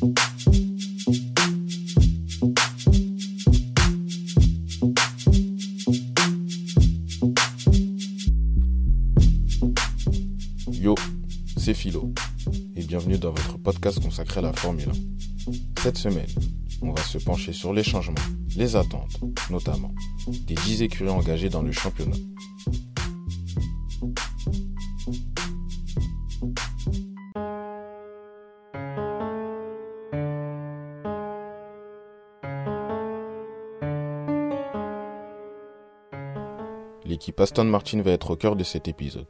Yo, c'est Philo et bienvenue dans votre podcast consacré à la Formule 1. Cette semaine, on va se pencher sur les changements, les attentes, notamment des 10 écuries engagées dans le championnat. L'équipe Aston Martin va être au cœur de cet épisode.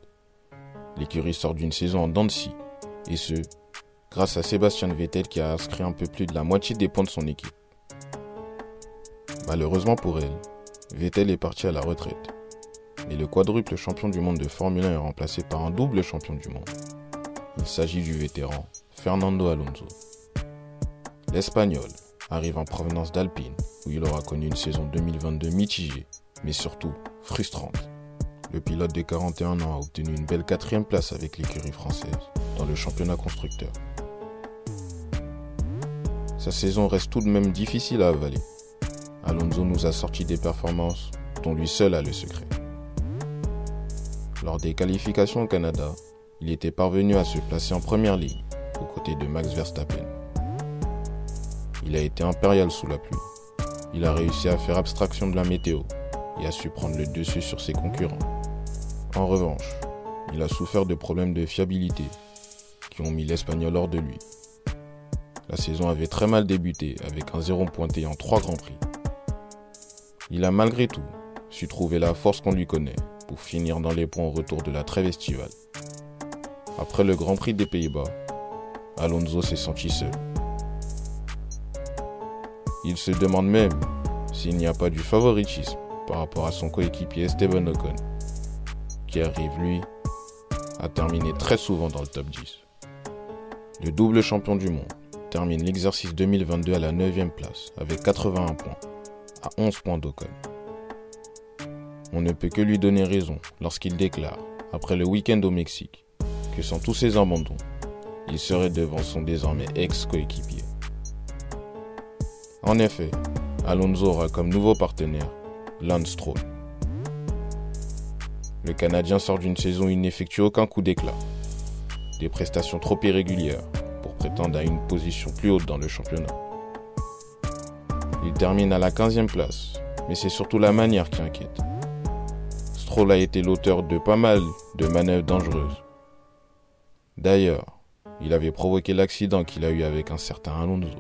L'écurie sort d'une saison en dents de scie, et ce, grâce à Sébastien Vettel qui a inscrit un peu plus de la moitié des points de son équipe. Malheureusement pour elle, Vettel est parti à la retraite, et le quadruple champion du monde de Formule 1 est remplacé par un double champion du monde. Il s'agit du vétéran Fernando Alonso. L'Espagnol arrive en provenance d'Alpine, où il aura connu une saison 2022 mitigée, mais surtout frustrante. Le pilote de 41 ans a obtenu une belle quatrième place avec l'écurie française dans le championnat constructeur. Sa saison reste tout de même difficile à avaler. Alonso nous a sorti des performances dont lui seul a le secret. Lors des qualifications au Canada, il était parvenu à se placer en première ligne aux côtés de Max Verstappen. Il a été impérial sous la pluie. Il a réussi à faire abstraction de la météo et a su prendre le dessus sur ses concurrents. En revanche, il a souffert de problèmes de fiabilité qui ont mis l'Espagnol hors de lui. La saison avait très mal débuté avec un zéro pointé en trois grands prix. Il a malgré tout su trouver la force qu'on lui connaît pour finir dans les points au retour de la trêve estivale. Après le Grand Prix des Pays-Bas, Alonso s'est senti seul. Il se demande même s'il n'y a pas du favoritisme par rapport à son coéquipier Esteban Ocon, qui arrive lui à terminer très souvent dans le top 10. Le double champion du monde termine l'exercice 2022 à la 9e place avec 81 points, à 11 points d'Ocon. On ne peut que lui donner raison lorsqu'il déclare, après le week-end au Mexique, que sans tous ses abandons, il serait devant son désormais ex-coéquipier. En effet, Alonso aura comme nouveau partenaire Lance Stroll. Le Canadien sort d'une saison où il n'effectue aucun coup d'éclat. Des prestations trop irrégulières pour prétendre à une position plus haute dans le championnat. Il termine à la 15e place, mais c'est surtout la manière qui inquiète. Stroll a été l'auteur de pas mal de manœuvres dangereuses. D'ailleurs, il avait provoqué l'accident qu'il a eu avec un certain Alonso.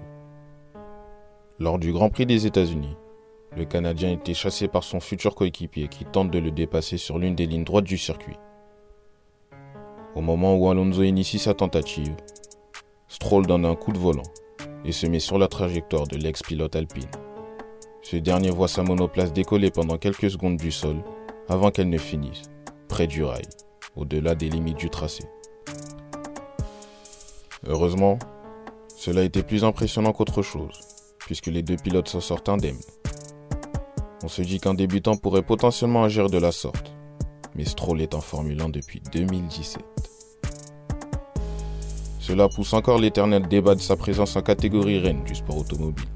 Lors du Grand Prix des États-Unis, le Canadien était chassé par son futur coéquipier qui tente de le dépasser sur l'une des lignes droites du circuit. Au moment où Alonso initie sa tentative, Stroll donne un coup de volant et se met sur la trajectoire de l'ex-pilote alpine. Ce dernier voit sa monoplace décoller pendant quelques secondes du sol avant qu'elle ne finisse, près du rail, au-delà des limites du tracé. Heureusement, cela était plus impressionnant qu'autre chose, puisque les deux pilotes s'en sortent indemnes. On se dit qu'un débutant pourrait potentiellement agir de la sorte, mais Stroll est en Formule 1 depuis 2017. Cela pousse encore l'éternel débat de sa présence en catégorie reine du sport automobile.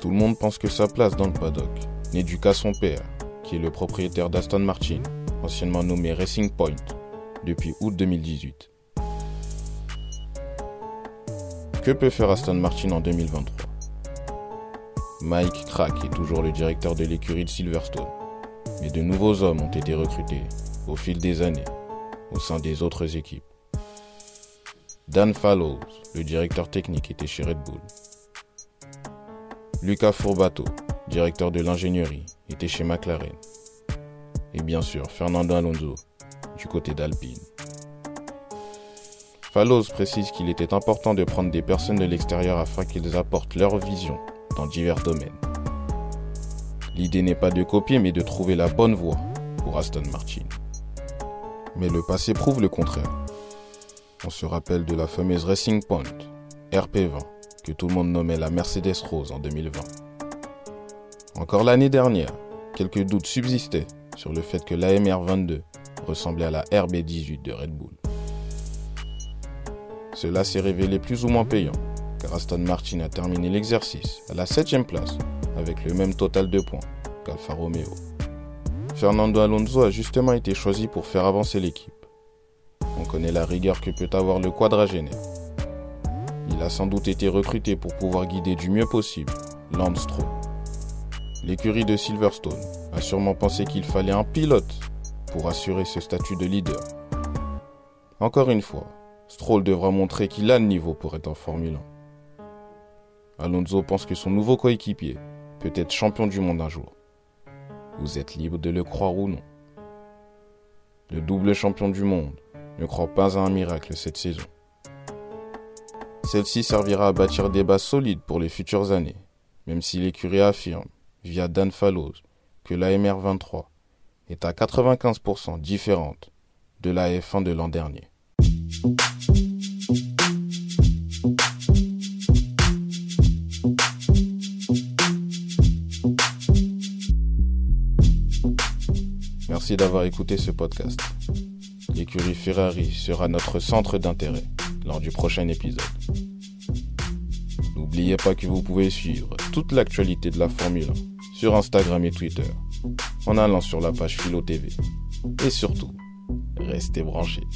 Tout le monde pense que sa place dans le paddock n'est due qu'à son père, qui est le propriétaire d'Aston Martin, anciennement nommé Racing Point, depuis août 2018. Que peut faire Aston Martin en 2023 Mike Crack est toujours le directeur de l'écurie de Silverstone, mais de nouveaux hommes ont été recrutés au fil des années au sein des autres équipes. Dan Fallows, le directeur technique, était chez Red Bull. Luca Fourbato, directeur de l'ingénierie, était chez McLaren. Et bien sûr, Fernando Alonso, du côté d'Alpine. Fallows précise qu'il était important de prendre des personnes de l'extérieur afin qu'ils apportent leur vision dans divers domaines. L'idée n'est pas de copier mais de trouver la bonne voie pour Aston Martin. Mais le passé prouve le contraire. On se rappelle de la fameuse Racing Point, RP20, que tout le monde nommait la Mercedes Rose en 2020. Encore l'année dernière, quelques doutes subsistaient sur le fait que l'AMR22 ressemblait à la RB18 de Red Bull. Cela s'est révélé plus ou moins payant, Aston Martin a terminé l'exercice à la 7 place avec le même total de points qu'Alfa Romeo. Fernando Alonso a justement été choisi pour faire avancer l'équipe. On connaît la rigueur que peut avoir le quadragénaire. Il a sans doute été recruté pour pouvoir guider du mieux possible Lance Stroll. L'écurie de Silverstone a sûrement pensé qu'il fallait un pilote pour assurer ce statut de leader. Encore une fois, Stroll devra montrer qu'il a le niveau pour être en Formule 1. Alonso pense que son nouveau coéquipier peut être champion du monde un jour. Vous êtes libre de le croire ou non. Le double champion du monde ne croit pas à un miracle cette saison. Celle-ci servira à bâtir des bases solides pour les futures années, même si l'écurie affirme, via Dan Fallows, que la MR23 est à 95% différente de la F1 de l'an dernier. Merci d'avoir écouté ce podcast. L'écurie Ferrari sera notre centre d'intérêt lors du prochain épisode. N'oubliez pas que vous pouvez suivre toute l'actualité de la Formule 1 sur Instagram et Twitter en allant sur la page Philo TV. Et surtout, restez branchés.